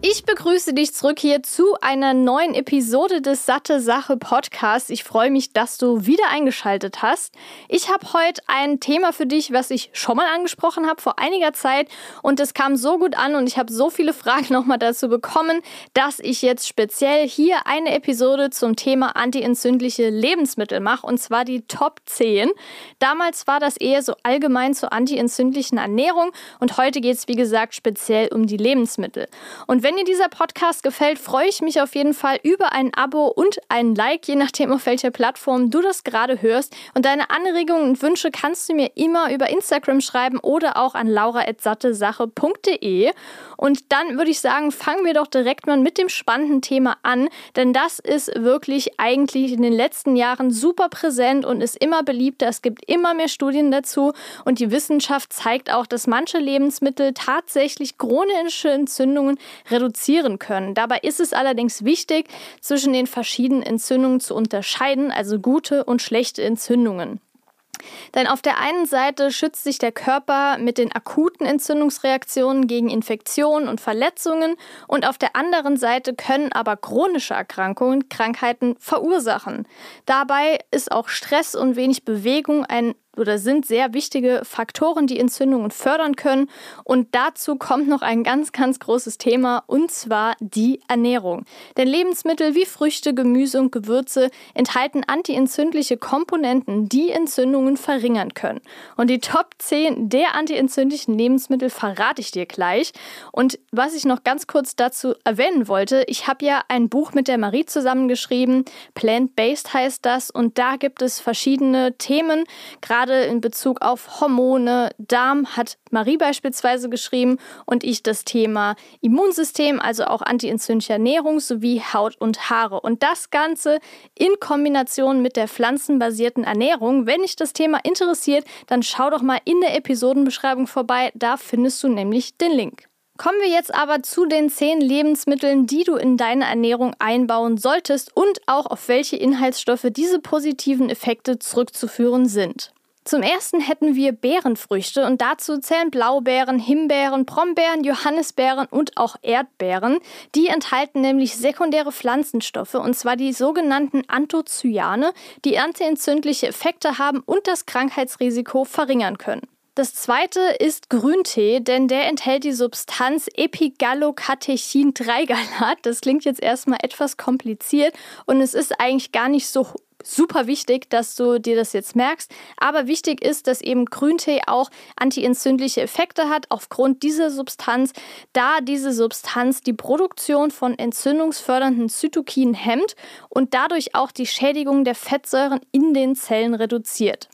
Ich begrüße dich zurück hier zu einer neuen Episode des Satte Sache Podcasts. Ich freue mich, dass du wieder eingeschaltet hast. Ich habe heute ein Thema für dich, was ich schon mal angesprochen habe vor einiger Zeit und es kam so gut an und ich habe so viele Fragen nochmal dazu bekommen, dass ich jetzt speziell hier eine Episode zum Thema antientzündliche Lebensmittel mache und zwar die Top 10. Damals war das eher so allgemein zur antientzündlichen Ernährung und heute geht es wie gesagt speziell um die Lebensmittel. Und wenn dir dieser Podcast gefällt, freue ich mich auf jeden Fall über ein Abo und ein Like, je nachdem auf welcher Plattform du das gerade hörst. Und deine Anregungen und Wünsche kannst du mir immer über Instagram schreiben oder auch an laura.sattesache.de. Und dann würde ich sagen, fangen wir doch direkt mal mit dem spannenden Thema an, denn das ist wirklich eigentlich in den letzten Jahren super präsent und ist immer beliebter. Es gibt immer mehr Studien dazu und die Wissenschaft zeigt auch, dass manche Lebensmittel tatsächlich chronische Entzündungen reduzieren können. Dabei ist es allerdings wichtig, zwischen den verschiedenen Entzündungen zu unterscheiden, also gute und schlechte Entzündungen. Denn auf der einen Seite schützt sich der Körper mit den akuten Entzündungsreaktionen gegen Infektionen und Verletzungen und auf der anderen Seite können aber chronische Erkrankungen Krankheiten verursachen. Dabei ist auch Stress und wenig Bewegung ein oder sind sehr wichtige Faktoren, die Entzündungen fördern können. Und dazu kommt noch ein ganz, ganz großes Thema, und zwar die Ernährung. Denn Lebensmittel wie Früchte, Gemüse und Gewürze enthalten antientzündliche Komponenten, die Entzündungen verringern können. Und die Top 10 der antientzündlichen Lebensmittel verrate ich dir gleich. Und was ich noch ganz kurz dazu erwähnen wollte, ich habe ja ein Buch mit der Marie zusammengeschrieben, Plant-Based heißt das, und da gibt es verschiedene Themen, gerade gerade in Bezug auf Hormone, Darm hat Marie beispielsweise geschrieben und ich das Thema Immunsystem, also auch antientzündliche Ernährung sowie Haut und Haare. Und das Ganze in Kombination mit der pflanzenbasierten Ernährung. Wenn dich das Thema interessiert, dann schau doch mal in der Episodenbeschreibung vorbei, da findest du nämlich den Link. Kommen wir jetzt aber zu den zehn Lebensmitteln, die du in deine Ernährung einbauen solltest und auch auf welche Inhaltsstoffe diese positiven Effekte zurückzuführen sind. Zum ersten hätten wir Beerenfrüchte und dazu zählen Blaubeeren, Himbeeren, Brombeeren, Johannisbeeren und auch Erdbeeren. Die enthalten nämlich sekundäre Pflanzenstoffe und zwar die sogenannten Anthocyane, die antientzündliche Effekte haben und das Krankheitsrisiko verringern können. Das zweite ist Grüntee, denn der enthält die Substanz Epigallocatechin-3-Galat. Das klingt jetzt erstmal etwas kompliziert und es ist eigentlich gar nicht so super wichtig, dass du dir das jetzt merkst. Aber wichtig ist, dass eben Grüntee auch antientzündliche Effekte hat aufgrund dieser Substanz, da diese Substanz die Produktion von entzündungsfördernden Zytokinen hemmt und dadurch auch die Schädigung der Fettsäuren in den Zellen reduziert.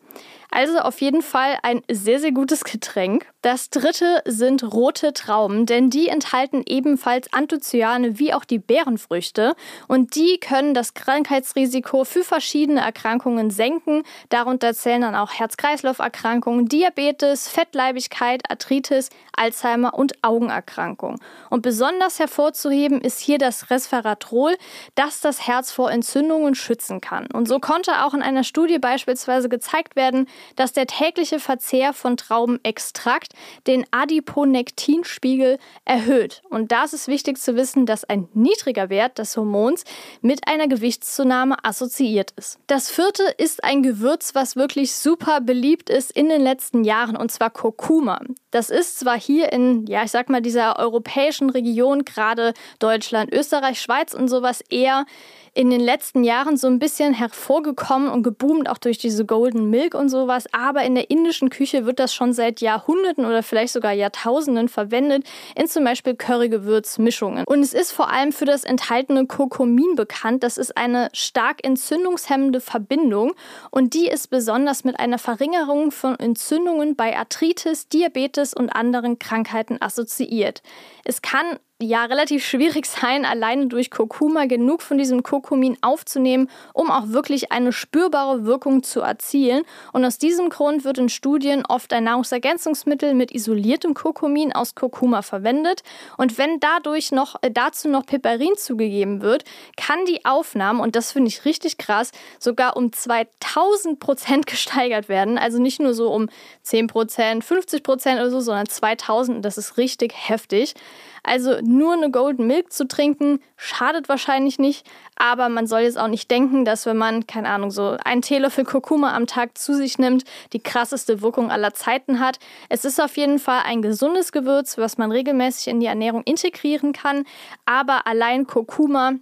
Also auf jeden Fall ein sehr, sehr gutes Getränk. Das dritte sind rote Trauben, denn die enthalten ebenfalls Anthocyane wie auch die Beerenfrüchte und die können das Krankheitsrisiko für verschiedene Erkrankungen senken. Darunter zählen dann auch Herz-Kreislauf-Erkrankungen, Diabetes, Fettleibigkeit, Arthritis, Alzheimer und Augenerkrankungen. Und besonders hervorzuheben ist hier das Resveratrol, das das Herz vor Entzündungen schützen kann. Und so konnte auch in einer Studie beispielsweise gezeigt werden, dass der tägliche Verzehr von Traubenextrakt den Adiponektinspiegel erhöht. Und da ist es wichtig zu wissen, dass ein niedriger Wert des Hormons mit einer Gewichtszunahme assoziiert ist. Das vierte ist ein Gewürz, was wirklich super beliebt ist in den letzten Jahren, und zwar Kurkuma. Das ist zwar hier in, ja, ich sag mal, dieser europäischen Region, gerade Deutschland, Österreich, Schweiz und sowas eher in den letzten Jahren so ein bisschen hervorgekommen und geboomt, auch durch diese Golden Milk und sowas. Aber in der indischen Küche wird das schon seit Jahrhunderten oder vielleicht sogar Jahrtausenden verwendet, in zum Beispiel Currygewürzmischungen. Und es ist vor allem für das enthaltene Kurkumin bekannt. Das ist eine stark entzündungshemmende Verbindung und die ist besonders mit einer Verringerung von Entzündungen bei Arthritis, Diabetes und anderen Krankheiten assoziiert. Es kann ja relativ schwierig sein, alleine durch Kurkuma genug von diesem Kurkumin aufzunehmen, um auch wirklich eine spürbare Wirkung zu erzielen. Und aus diesem Grund wird in Studien oft ein Nahrungsergänzungsmittel mit isoliertem Kurkumin aus Kurkuma verwendet. Und wenn dadurch noch äh, dazu noch Piperin zugegeben wird, kann die Aufnahme, und das finde ich richtig krass, sogar um 2000 Prozent gesteigert werden. Also nicht nur so um 10 Prozent, 50 Prozent oder so, sondern 2000. Das ist richtig heftig. Also nur eine Golden Milk zu trinken, schadet wahrscheinlich nicht, aber man soll jetzt auch nicht denken, dass wenn man, keine Ahnung, so einen Teelöffel Kurkuma am Tag zu sich nimmt, die krasseste Wirkung aller Zeiten hat. Es ist auf jeden Fall ein gesundes Gewürz, was man regelmäßig in die Ernährung integrieren kann, aber allein Kurkuma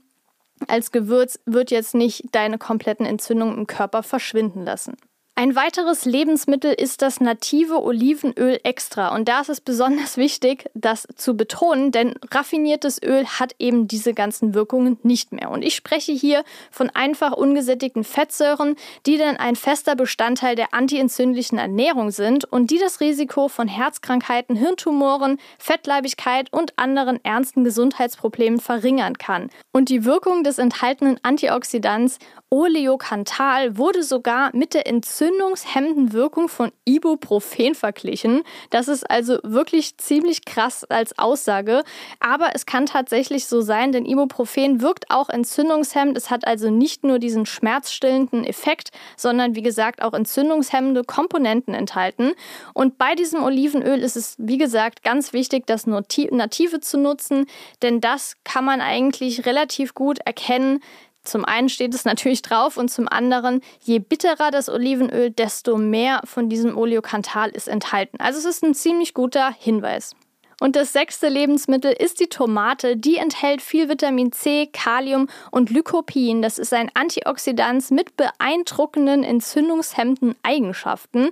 als Gewürz wird jetzt nicht deine kompletten Entzündungen im Körper verschwinden lassen. Ein weiteres Lebensmittel ist das native Olivenöl extra. Und da ist es besonders wichtig, das zu betonen, denn raffiniertes Öl hat eben diese ganzen Wirkungen nicht mehr. Und ich spreche hier von einfach ungesättigten Fettsäuren, die dann ein fester Bestandteil der antientzündlichen Ernährung sind und die das Risiko von Herzkrankheiten, Hirntumoren, Fettleibigkeit und anderen ernsten Gesundheitsproblemen verringern kann. Und die Wirkung des enthaltenen Antioxidants Oleokantal wurde sogar mit der entzündungshemmenden Wirkung von Ibuprofen verglichen. Das ist also wirklich ziemlich krass als Aussage. Aber es kann tatsächlich so sein, denn Ibuprofen wirkt auch entzündungshemmend. Es hat also nicht nur diesen schmerzstillenden Effekt, sondern wie gesagt auch entzündungshemmende Komponenten enthalten. Und bei diesem Olivenöl ist es, wie gesagt, ganz wichtig, das Native zu nutzen, denn das kann man eigentlich relativ gut erkennen, zum einen steht es natürlich drauf und zum anderen, je bitterer das Olivenöl, desto mehr von diesem Oleokantal ist enthalten. Also es ist ein ziemlich guter Hinweis. Und das sechste Lebensmittel ist die Tomate. Die enthält viel Vitamin C, Kalium und Lycopin. Das ist ein Antioxidant mit beeindruckenden entzündungshemmenden Eigenschaften,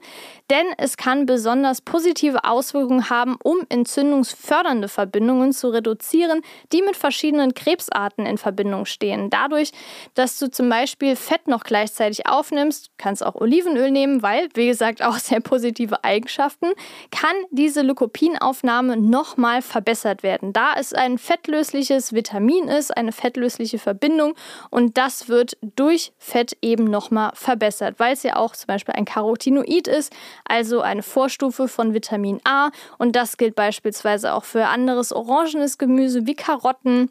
denn es kann besonders positive Auswirkungen haben, um entzündungsfördernde Verbindungen zu reduzieren, die mit verschiedenen Krebsarten in Verbindung stehen. Dadurch, dass du zum Beispiel Fett noch gleichzeitig aufnimmst, kannst auch Olivenöl nehmen, weil, wie gesagt, auch sehr positive Eigenschaften, kann diese Lycopinaufnahme noch nochmal verbessert werden. Da es ein fettlösliches Vitamin ist, eine fettlösliche Verbindung und das wird durch Fett eben nochmal verbessert, weil es ja auch zum Beispiel ein Carotinoid ist, also eine Vorstufe von Vitamin A und das gilt beispielsweise auch für anderes orangenes Gemüse wie Karotten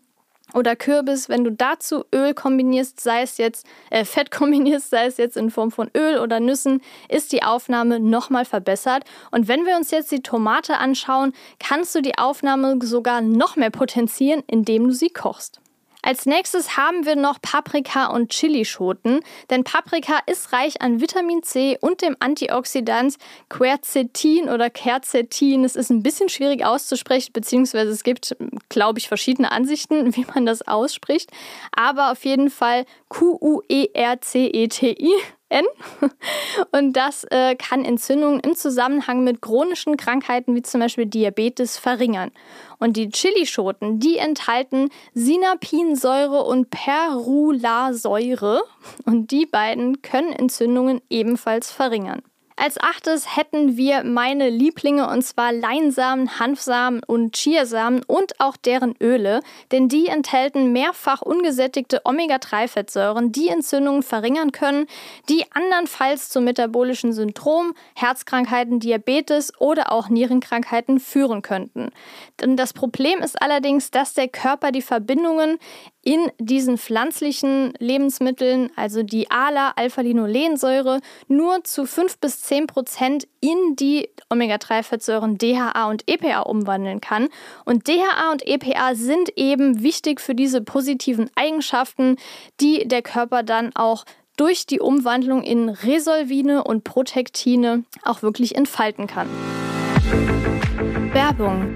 oder Kürbis, wenn du dazu Öl kombinierst, sei es jetzt äh, Fett kombinierst, sei es jetzt in Form von Öl oder Nüssen, ist die Aufnahme nochmal verbessert. Und wenn wir uns jetzt die Tomate anschauen, kannst du die Aufnahme sogar noch mehr potenzieren, indem du sie kochst. Als nächstes haben wir noch Paprika und Chilischoten, denn Paprika ist reich an Vitamin C und dem Antioxidant Quercetin oder Quercetin. Es ist ein bisschen schwierig auszusprechen, beziehungsweise es gibt, glaube ich, verschiedene Ansichten, wie man das ausspricht. Aber auf jeden Fall Q-U-E-R-C-E-T-I N. Und das äh, kann Entzündungen im Zusammenhang mit chronischen Krankheiten wie zum Beispiel Diabetes verringern. Und die Chilischoten, die enthalten Sinapinsäure und Perulasäure. Und die beiden können Entzündungen ebenfalls verringern. Als achtes hätten wir meine Lieblinge und zwar Leinsamen, Hanfsamen und Chiasamen und auch deren Öle, denn die enthalten mehrfach ungesättigte Omega-3-Fettsäuren, die Entzündungen verringern können, die andernfalls zu metabolischen Syndrom, Herzkrankheiten, Diabetes oder auch Nierenkrankheiten führen könnten. Denn das Problem ist allerdings, dass der Körper die Verbindungen in diesen pflanzlichen Lebensmitteln, also die ALA-Alpha-Linolensäure, nur zu 5 bis 10 Prozent in die Omega-3-Fettsäuren DHA und EPA umwandeln kann. Und DHA und EPA sind eben wichtig für diese positiven Eigenschaften, die der Körper dann auch durch die Umwandlung in Resolvine und Protektine auch wirklich entfalten kann. Werbung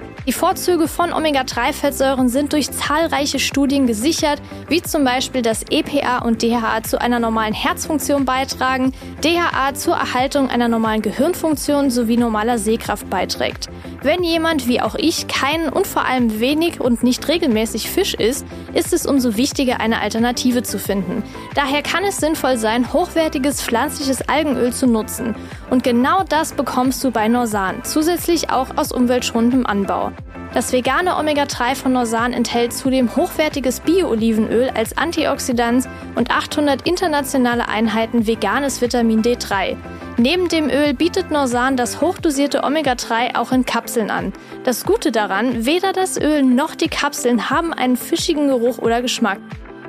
Die Vorzüge von Omega-3-Fettsäuren sind durch zahlreiche Studien gesichert, wie zum Beispiel, dass EPA und DHA zu einer normalen Herzfunktion beitragen, DHA zur Erhaltung einer normalen Gehirnfunktion sowie normaler Sehkraft beiträgt. Wenn jemand wie auch ich keinen und vor allem wenig und nicht regelmäßig Fisch isst, ist es umso wichtiger, eine Alternative zu finden. Daher kann es sinnvoll sein, hochwertiges pflanzliches Algenöl zu nutzen. Und genau das bekommst du bei Norsan, zusätzlich auch aus umweltschonendem Anbau. Das vegane Omega-3 von Norsan enthält zudem hochwertiges Bio-Olivenöl als Antioxidant und 800 internationale Einheiten veganes Vitamin D3. Neben dem Öl bietet Norsan das hochdosierte Omega-3 auch in Kapseln an. Das Gute daran, weder das Öl noch die Kapseln haben einen fischigen Geruch oder Geschmack.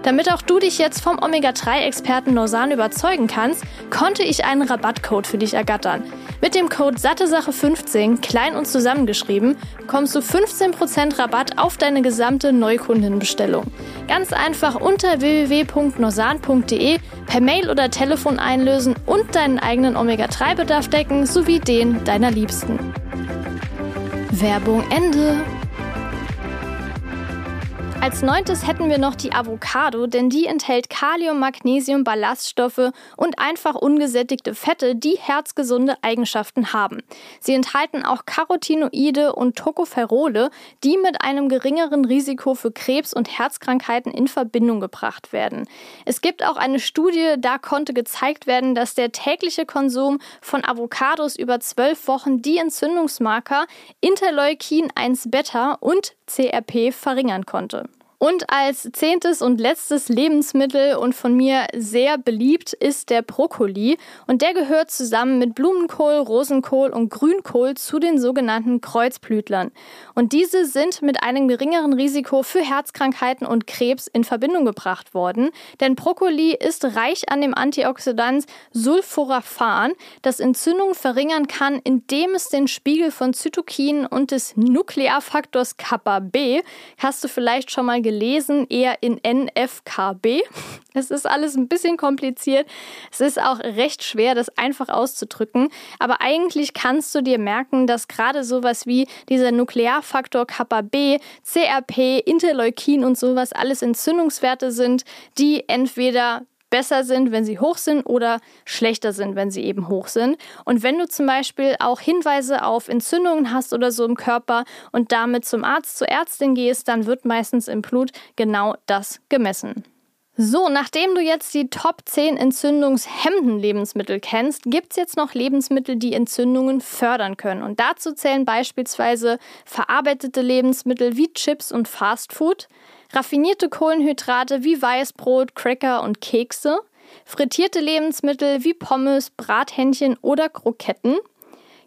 Damit auch du dich jetzt vom Omega-3-Experten Norsan überzeugen kannst, konnte ich einen Rabattcode für dich ergattern. Mit dem Code SatteSache15, klein und zusammengeschrieben, bekommst du 15% Rabatt auf deine gesamte Neukundenbestellung. Ganz einfach unter www.norsan.de per Mail oder Telefon einlösen und deinen eigenen Omega-3-Bedarf decken sowie den deiner Liebsten. Werbung Ende. Als neuntes hätten wir noch die Avocado, denn die enthält Kalium, Magnesium, Ballaststoffe und einfach ungesättigte Fette, die herzgesunde Eigenschaften haben. Sie enthalten auch Carotinoide und Tocopherole, die mit einem geringeren Risiko für Krebs und Herzkrankheiten in Verbindung gebracht werden. Es gibt auch eine Studie, da konnte gezeigt werden, dass der tägliche Konsum von Avocados über zwölf Wochen die Entzündungsmarker Interleukin 1 Beta und CRP verringern konnte. Und als zehntes und letztes Lebensmittel und von mir sehr beliebt ist der Brokkoli. Und der gehört zusammen mit Blumenkohl, Rosenkohl und Grünkohl zu den sogenannten Kreuzblütlern. Und diese sind mit einem geringeren Risiko für Herzkrankheiten und Krebs in Verbindung gebracht worden. Denn Brokkoli ist reich an dem Antioxidant Sulforaphan, das Entzündungen verringern kann, indem es den Spiegel von Zytokinen und des Nuklearfaktors Kappa B, hast du vielleicht schon mal gelesen, gelesen, eher in NFKB. Es ist alles ein bisschen kompliziert. Es ist auch recht schwer, das einfach auszudrücken. Aber eigentlich kannst du dir merken, dass gerade sowas wie dieser Nuklearfaktor Kappa B, CRP, Interleukin und sowas alles Entzündungswerte sind, die entweder besser sind, wenn sie hoch sind oder schlechter sind, wenn sie eben hoch sind. Und wenn du zum Beispiel auch Hinweise auf Entzündungen hast oder so im Körper und damit zum Arzt, zur Ärztin gehst, dann wird meistens im Blut genau das gemessen. So, nachdem du jetzt die Top 10 entzündungshemmenden Lebensmittel kennst, gibt es jetzt noch Lebensmittel, die Entzündungen fördern können. Und dazu zählen beispielsweise verarbeitete Lebensmittel wie Chips und Fastfood, raffinierte Kohlenhydrate wie Weißbrot, Cracker und Kekse, frittierte Lebensmittel wie Pommes, Brathähnchen oder Kroketten,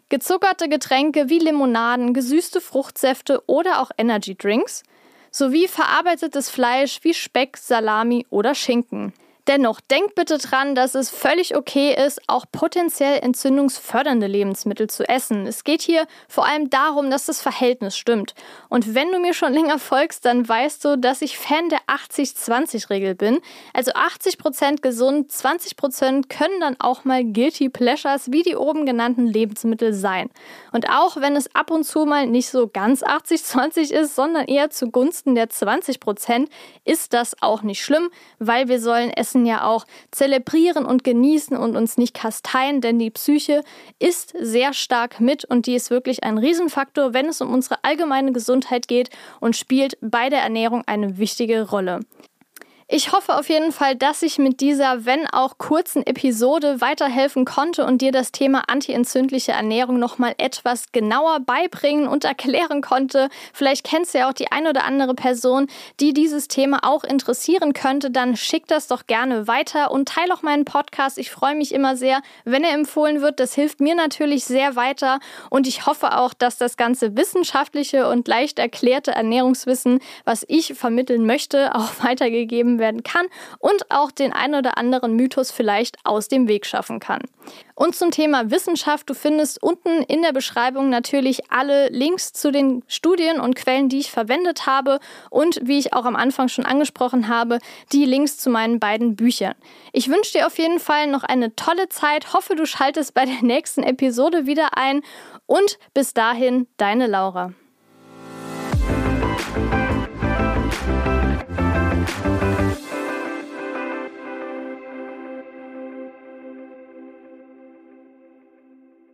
gezuckerte Getränke wie Limonaden, gesüßte Fruchtsäfte oder auch Energy Drinks – sowie verarbeitetes Fleisch wie Speck, Salami oder Schinken. Dennoch denkt bitte dran, dass es völlig okay ist, auch potenziell entzündungsfördernde Lebensmittel zu essen. Es geht hier vor allem darum, dass das Verhältnis stimmt. Und wenn du mir schon länger folgst, dann weißt du, dass ich Fan der 80-20-Regel bin. Also 80% gesund, 20% können dann auch mal Guilty Pleasures wie die oben genannten Lebensmittel sein. Und auch wenn es ab und zu mal nicht so ganz 80-20 ist, sondern eher zugunsten der 20%, ist das auch nicht schlimm, weil wir sollen Essen Essen ja auch zelebrieren und genießen und uns nicht kasteien, denn die Psyche ist sehr stark mit und die ist wirklich ein Riesenfaktor, wenn es um unsere allgemeine Gesundheit geht und spielt bei der Ernährung eine wichtige Rolle. Ich hoffe auf jeden Fall, dass ich mit dieser, wenn auch kurzen Episode weiterhelfen konnte und dir das Thema antientzündliche Ernährung nochmal etwas genauer beibringen und erklären konnte. Vielleicht kennst du ja auch die ein oder andere Person, die dieses Thema auch interessieren könnte. Dann schick das doch gerne weiter und teile auch meinen Podcast. Ich freue mich immer sehr, wenn er empfohlen wird. Das hilft mir natürlich sehr weiter und ich hoffe auch, dass das ganze wissenschaftliche und leicht erklärte Ernährungswissen, was ich vermitteln möchte, auch weitergegeben werden kann und auch den ein oder anderen Mythos vielleicht aus dem Weg schaffen kann. Und zum Thema Wissenschaft, du findest unten in der Beschreibung natürlich alle Links zu den Studien und Quellen, die ich verwendet habe und wie ich auch am Anfang schon angesprochen habe, die Links zu meinen beiden Büchern. Ich wünsche dir auf jeden Fall noch eine tolle Zeit, hoffe du schaltest bei der nächsten Episode wieder ein und bis dahin deine Laura.